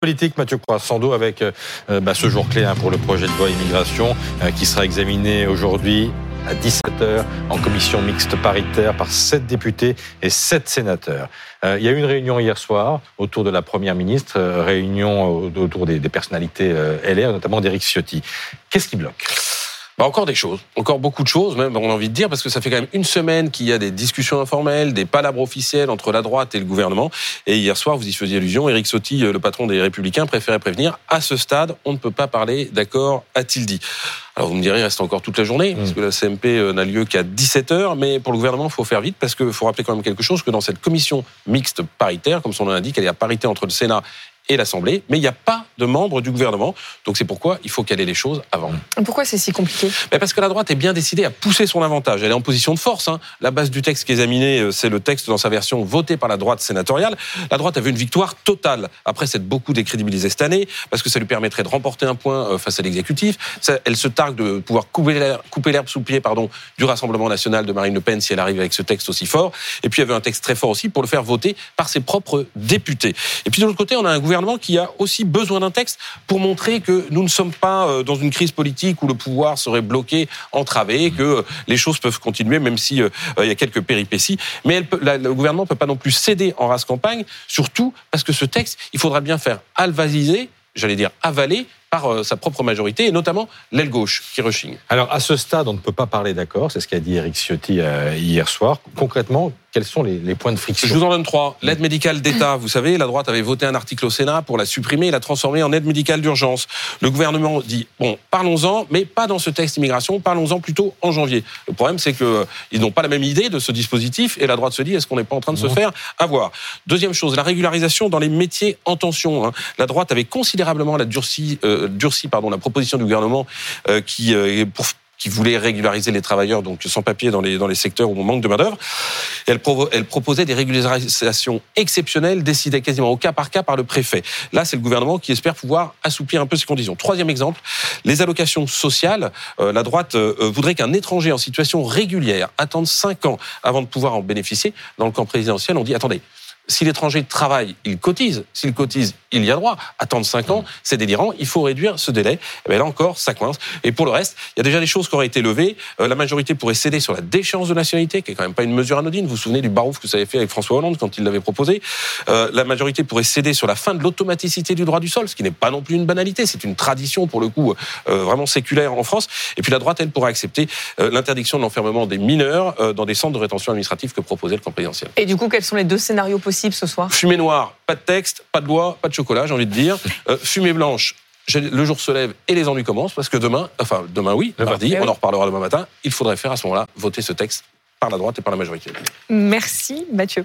politique, Mathieu Croissando, avec euh, bah, ce jour clé hein, pour le projet de loi immigration euh, qui sera examiné aujourd'hui à 17h en commission mixte paritaire par sept députés et sept sénateurs. Euh, il y a eu une réunion hier soir autour de la Première ministre, réunion autour des, des personnalités LR, notamment d'Éric Ciotti. Qu'est-ce qui bloque? Bah encore des choses, encore beaucoup de choses, même on a envie de dire, parce que ça fait quand même une semaine qu'il y a des discussions informelles, des palabres officielles entre la droite et le gouvernement. Et hier soir, vous y faisiez allusion, Éric Sotti, euh, le patron des Républicains, préférait prévenir, à ce stade, on ne peut pas parler d'accord, a-t-il dit. Alors vous me direz, il reste encore toute la journée, parce mm. que la CMP euh, n'a lieu qu'à 17h, mais pour le gouvernement, il faut faire vite, parce qu'il faut rappeler quand même quelque chose, que dans cette commission mixte paritaire, comme son nom l'indique, elle est à parité entre le Sénat et l'Assemblée, mais il n'y a pas de membres du gouvernement. Donc c'est pourquoi il faut caler les choses avant. Pourquoi c'est si compliqué? Parce que la droite est bien décidée à pousser son avantage. Elle est en position de force. Hein. La base du texte qui est examiné, euh, c'est le texte dans sa version votée par la droite sénatoriale. La droite a vu une victoire totale après s'être beaucoup décrédibilisée cette année, parce que ça lui permettrait de remporter un point euh, face à l'exécutif. Elle se targue de pouvoir couper l'herbe sous le pied pardon, du Rassemblement national de Marine Le Pen si elle arrive avec ce texte aussi fort. Et puis il y avait un texte très fort aussi pour le faire voter par ses propres députés. Et puis de l'autre côté, on a un gouvernement qui a aussi besoin d'un texte pour montrer que nous ne sommes pas euh, dans une crise politique où le pouvoir serait bloqué, entravé, que euh, les choses peuvent continuer, même s'il euh, il y a quelques péripéties. Mais le gouvernement ne peut pas non plus céder en race campagne, surtout parce que ce texte, il faudra bien faire alvasiser, j'allais dire avaler, par sa propre majorité, et notamment l'aile gauche qui rechigne. Alors, à ce stade, on ne peut pas parler d'accord, c'est ce qu'a dit Eric Ciotti hier soir. Concrètement, quels sont les, points de friction Je vous en donne trois. L'aide médicale d'État, vous savez, la droite avait voté un article au Sénat pour la supprimer et la transformer en aide médicale d'urgence. Le gouvernement dit, bon, parlons-en, mais pas dans ce texte immigration, parlons-en plutôt en janvier. Le problème, c'est qu'ils euh, n'ont pas la même idée de ce dispositif et la droite se dit, est-ce qu'on n'est pas en train de se faire avoir? Deuxième chose, la régularisation dans les métiers en tension. Hein. La droite avait considérablement la durci, euh, durci pardon, la proposition du gouvernement euh, qui, euh, pour qui voulait régulariser les travailleurs donc sans papier dans les dans les secteurs où on manque de main d'œuvre. Elle, elle proposait des régularisations exceptionnelles décidées quasiment au cas par cas par le préfet. Là, c'est le gouvernement qui espère pouvoir assouplir un peu ces conditions. Troisième exemple, les allocations sociales. Euh, la droite euh, voudrait qu'un étranger en situation régulière attende cinq ans avant de pouvoir en bénéficier. Dans le camp présidentiel, on dit attendez, si l'étranger travaille, il cotise. S'il cotise, il y a droit. Attendre 5 ans, c'est délirant. Il faut réduire ce délai. Et eh bien là encore, ça coince. Et pour le reste, il y a déjà des choses qui auraient été levées. Euh, la majorité pourrait céder sur la déchéance de nationalité, qui est quand même pas une mesure anodine. Vous vous souvenez du barouf que ça avait fait avec François Hollande quand il l'avait proposé. Euh, la majorité pourrait céder sur la fin de l'automaticité du droit du sol, ce qui n'est pas non plus une banalité. C'est une tradition, pour le coup, euh, vraiment séculaire en France. Et puis la droite, elle, pourrait accepter l'interdiction de l'enfermement des mineurs dans des centres de rétention administrative que proposait le camp présidentiel. Et du coup, quels sont les deux scénarios possibles ce soir Fumée noire, pas de texte, pas de loi, pas de chocolat, j'ai envie de dire. Euh, fumée blanche, le jour se lève et les ennuis commencent parce que demain, enfin demain oui, le mardi, on en reparlera demain matin, il faudrait faire à ce moment-là voter ce texte par la droite et par la majorité. Merci Mathieu.